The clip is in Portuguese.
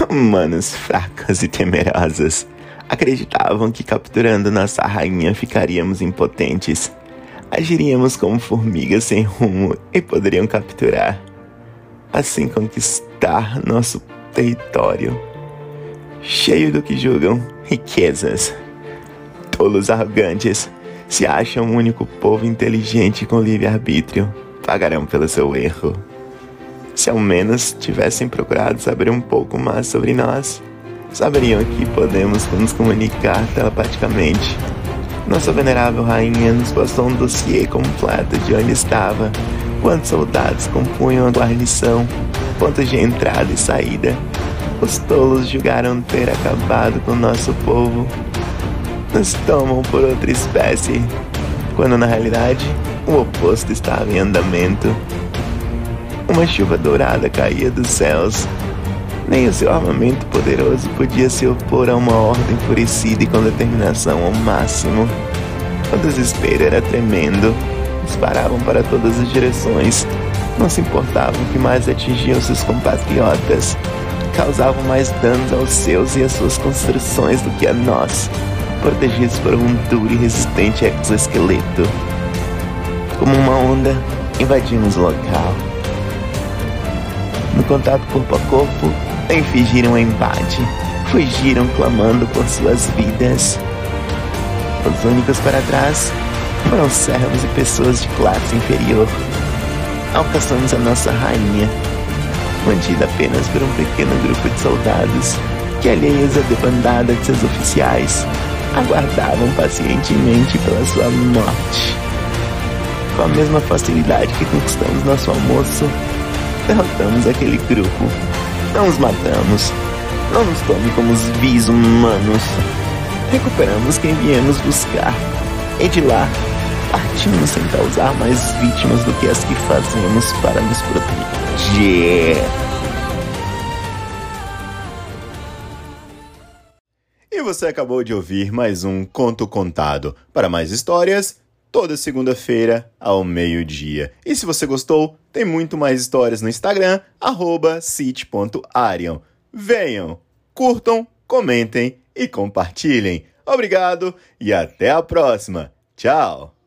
Humanos fracos e temerosos acreditavam que capturando nossa rainha ficaríamos impotentes. Agiríamos como formigas sem rumo e poderiam capturar, assim conquistar nosso território, cheio do que julgam riquezas. Tolos arrogantes se acham o único povo inteligente com livre-arbítrio, pagarão pelo seu erro. Se ao menos tivessem procurado saber um pouco mais sobre nós, saberiam que podemos nos comunicar telepaticamente. Nossa venerável rainha nos passou um dossiê completo de onde estava, quantos soldados compunham a guarnição, pontos de entrada e saída. Os tolos julgaram ter acabado com nosso povo. Nos tomam por outra espécie, quando na realidade o oposto estava em andamento. Uma chuva dourada caía dos céus nem o seu armamento poderoso podia se opor a uma ordem enfurecida e com determinação ao máximo. O desespero era tremendo. Disparavam para todas as direções. Não se importavam que mais atingiam seus compatriotas. Causavam mais danos aos seus e às suas construções do que a nós, protegidos por um duro e resistente exoesqueleto. Como uma onda, invadimos o local. Contato corpo a corpo, nem fingiram embate, fugiram clamando por suas vidas. Os únicos para trás foram servos e pessoas de classe inferior. Alcançamos a nossa rainha, mantida apenas por um pequeno grupo de soldados que, alheios à debandada de seus oficiais, aguardavam pacientemente pela sua morte. Com a mesma facilidade que conquistamos nosso almoço, derrotamos aquele grupo não os matamos. Não nos tome como os vis humanos. Recuperamos quem viemos buscar. E de lá, partimos sem causar mais vítimas do que as que fazemos para nos proteger. E você acabou de ouvir mais um Conto Contado. Para mais histórias, toda segunda-feira ao meio-dia. E se você gostou, tem muito mais histórias no Instagram, city.arion. Venham, curtam, comentem e compartilhem. Obrigado e até a próxima. Tchau!